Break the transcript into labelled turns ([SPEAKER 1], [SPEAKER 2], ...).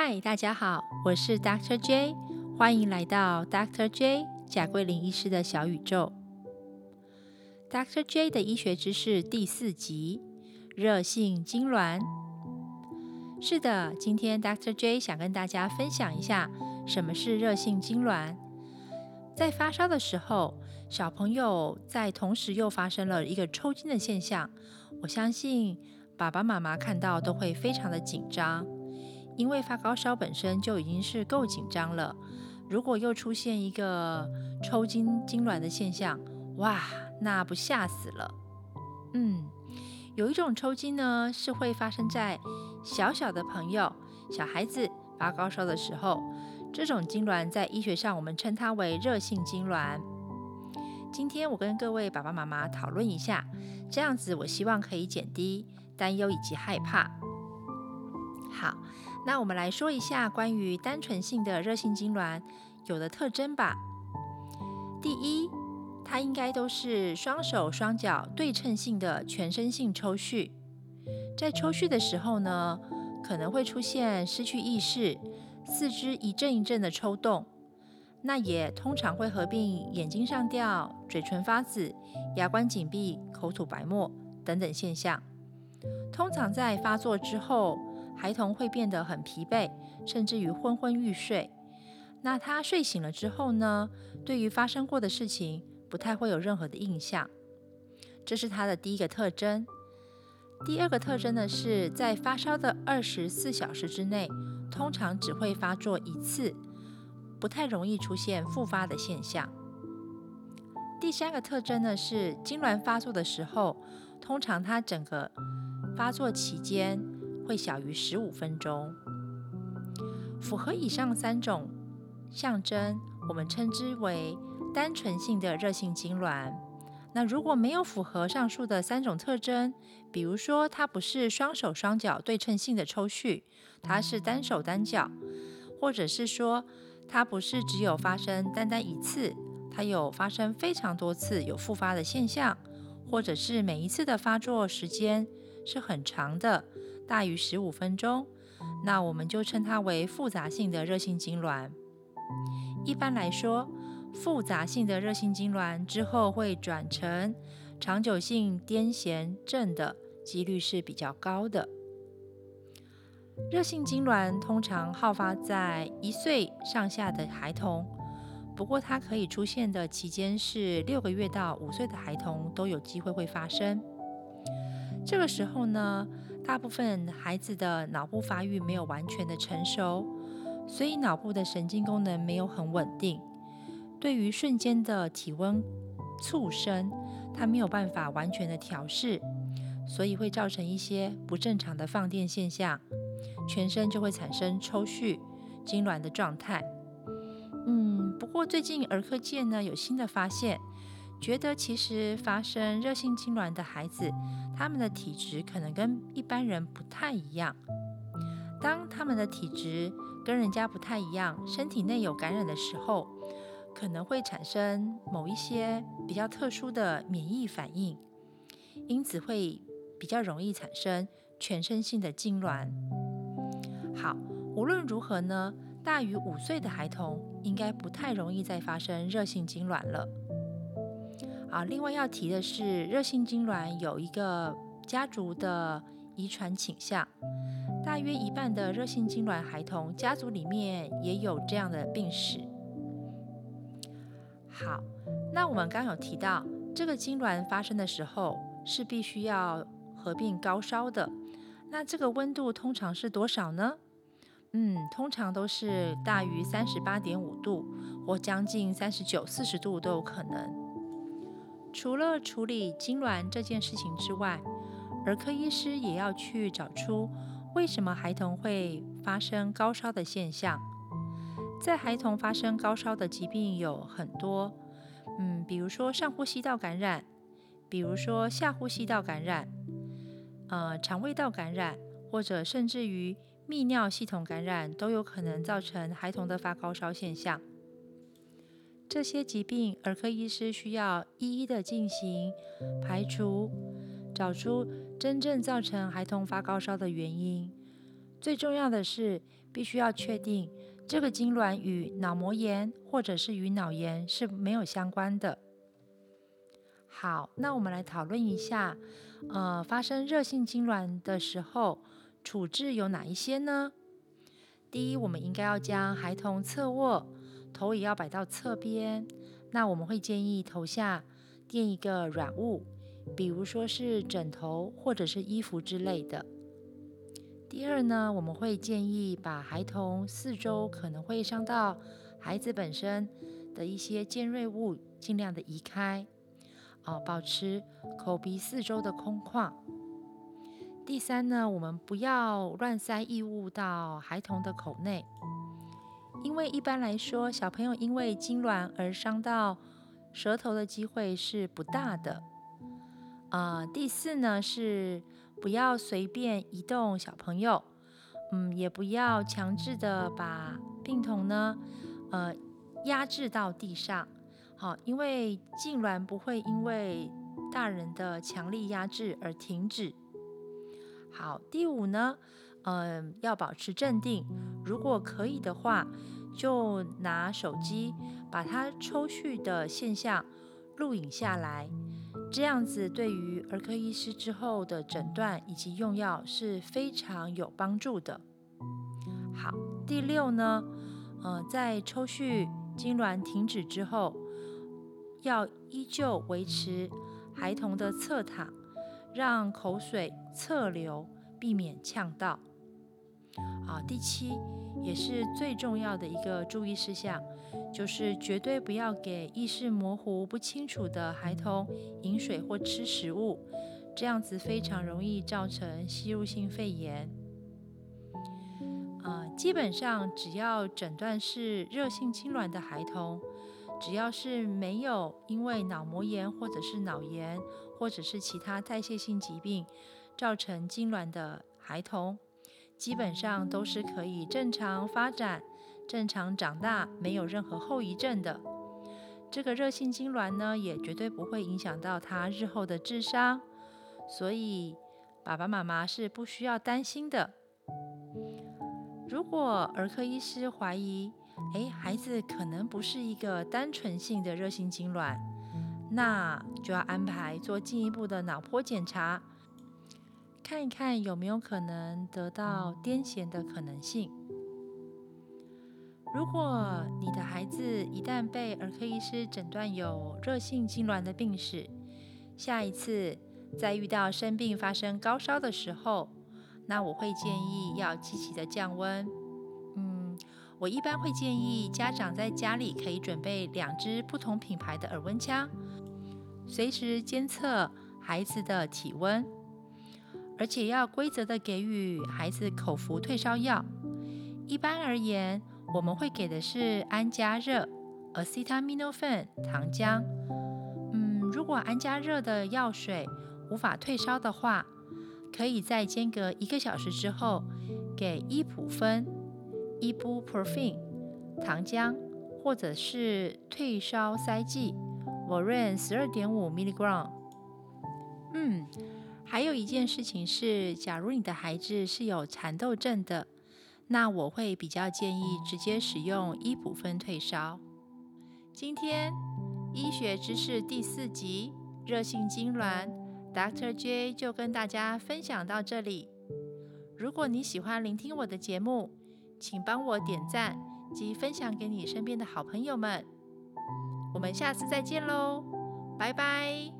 [SPEAKER 1] 嗨，大家好，我是 Dr. J，欢迎来到 Dr. J 贾桂林医师的小宇宙。Dr. J 的医学知识第四集：热性痉挛。是的，今天 Dr. J 想跟大家分享一下什么是热性痉挛。在发烧的时候，小朋友在同时又发生了一个抽筋的现象，我相信爸爸妈妈看到都会非常的紧张。因为发高烧本身就已经是够紧张了，如果又出现一个抽筋痉挛的现象，哇，那不吓死了。嗯，有一种抽筋呢，是会发生在小小的朋友、小孩子发高烧的时候，这种痉挛在医学上我们称它为热性痉挛。今天我跟各位爸爸妈妈讨论一下，这样子我希望可以减低担忧以及害怕。好。那我们来说一下关于单纯性的热性痉挛有的特征吧。第一，它应该都是双手双脚对称性的全身性抽搐。在抽搐的时候呢，可能会出现失去意识、四肢一阵一阵的抽动。那也通常会合并眼睛上吊、嘴唇发紫、牙关紧闭、口吐白沫等等现象。通常在发作之后。孩童会变得很疲惫，甚至于昏昏欲睡。那他睡醒了之后呢？对于发生过的事情，不太会有任何的印象。这是他的第一个特征。第二个特征呢，是在发烧的二十四小时之内，通常只会发作一次，不太容易出现复发的现象。第三个特征呢，是痉挛发作的时候，通常他整个发作期间。会小于十五分钟，符合以上三种象征，我们称之为单纯性的热性痉挛。那如果没有符合上述的三种特征，比如说它不是双手双脚对称性的抽搐，它是单手单脚，或者是说它不是只有发生单单一次，它有发生非常多次有复发的现象，或者是每一次的发作时间是很长的。大于十五分钟，那我们就称它为复杂性的热性痉挛。一般来说，复杂性的热性痉挛之后会转成长久性癫痫症的几率是比较高的。热性痉挛通常好发在一岁上下的孩童，不过它可以出现的期间是六个月到五岁的孩童都有机会会发生。这个时候呢？大部分孩子的脑部发育没有完全的成熟，所以脑部的神经功能没有很稳定。对于瞬间的体温促升，它没有办法完全的调试，所以会造成一些不正常的放电现象，全身就会产生抽搐、痉挛的状态。嗯，不过最近儿科界呢有新的发现。觉得其实发生热性痉挛的孩子，他们的体质可能跟一般人不太一样。当他们的体质跟人家不太一样，身体内有感染的时候，可能会产生某一些比较特殊的免疫反应，因此会比较容易产生全身性的痉挛。好，无论如何呢，大于五岁的孩童应该不太容易再发生热性痉挛了。啊，另外要提的是，热性痉挛有一个家族的遗传倾向，大约一半的热性痉挛孩童家族里面也有这样的病史。好，那我们刚有提到，这个痉挛发生的时候是必须要合并高烧的，那这个温度通常是多少呢？嗯，通常都是大于三十八点五度，或将近三十九、四十度都有可能。除了处理痉挛这件事情之外，儿科医师也要去找出为什么孩童会发生高烧的现象。在孩童发生高烧的疾病有很多，嗯，比如说上呼吸道感染，比如说下呼吸道感染，呃，肠胃道感染，或者甚至于泌尿系统感染，都有可能造成孩童的发高烧现象。这些疾病，儿科医师需要一一的进行排除，找出真正造成孩童发高烧的原因。最重要的是，必须要确定这个痉挛与脑膜炎或者是与脑炎是没有相关的。好，那我们来讨论一下，呃，发生热性痉挛的时候，处置有哪一些呢？第一，我们应该要将孩童侧卧，头也要摆到侧边。那我们会建议头下垫一个软物，比如说是枕头或者是衣服之类的。第二呢，我们会建议把孩童四周可能会伤到孩子本身的一些尖锐物，尽量的移开，哦，保持口鼻四周的空旷。第三呢，我们不要乱塞异物到孩童的口内。因为一般来说，小朋友因为痉挛而伤到舌头的机会是不大的。啊，第四呢是不要随便移动小朋友，嗯，也不要强制的把病童呢，呃，压制到地上。好，因为痉挛不会因为大人的强力压制而停止。好，第五呢。嗯，要保持镇定。如果可以的话，就拿手机把它抽搐的现象录影下来。这样子对于儿科医师之后的诊断以及用药是非常有帮助的。好，第六呢，呃，在抽搐痉挛停止之后，要依旧维持孩童的侧躺，让口水侧流，避免呛到。好，第七也是最重要的一个注意事项，就是绝对不要给意识模糊不清楚的孩童饮水或吃食物，这样子非常容易造成吸入性肺炎。呃，基本上只要诊断是热性痉挛的孩童，只要是没有因为脑膜炎或者是脑炎或者是其他代谢性疾病造成痉挛的孩童。基本上都是可以正常发展、正常长大，没有任何后遗症的。这个热性痉挛呢，也绝对不会影响到他日后的智商，所以爸爸妈妈是不需要担心的。如果儿科医师怀疑，哎，孩子可能不是一个单纯性的热性痉挛，那就要安排做进一步的脑波检查。看一看有没有可能得到癫痫的可能性。如果你的孩子一旦被儿科医师诊断有热性痉挛的病史，下一次在遇到生病发生高烧的时候，那我会建议要积极的降温。嗯，我一般会建议家长在家里可以准备两支不同品牌的耳温枪，随时监测孩子的体温。而且要规则的给予孩子口服退烧药。一般而言，我们会给的是安加热 （acetaminophen） 糖浆。嗯，如果安加热的药水无法退烧的话，可以在间隔一个小时之后给伊普芬 （ibuprofen） 糖浆，或者是退烧塞剂 （vorin 十二点五 milligram）。嗯。还有一件事情是，假如你的孩子是有蚕豆症的，那我会比较建议直接使用伊普芬退烧。今天医学知识第四集热性痉挛，Dr. J 就跟大家分享到这里。如果你喜欢聆听我的节目，请帮我点赞及分享给你身边的好朋友们。我们下次再见喽，拜拜。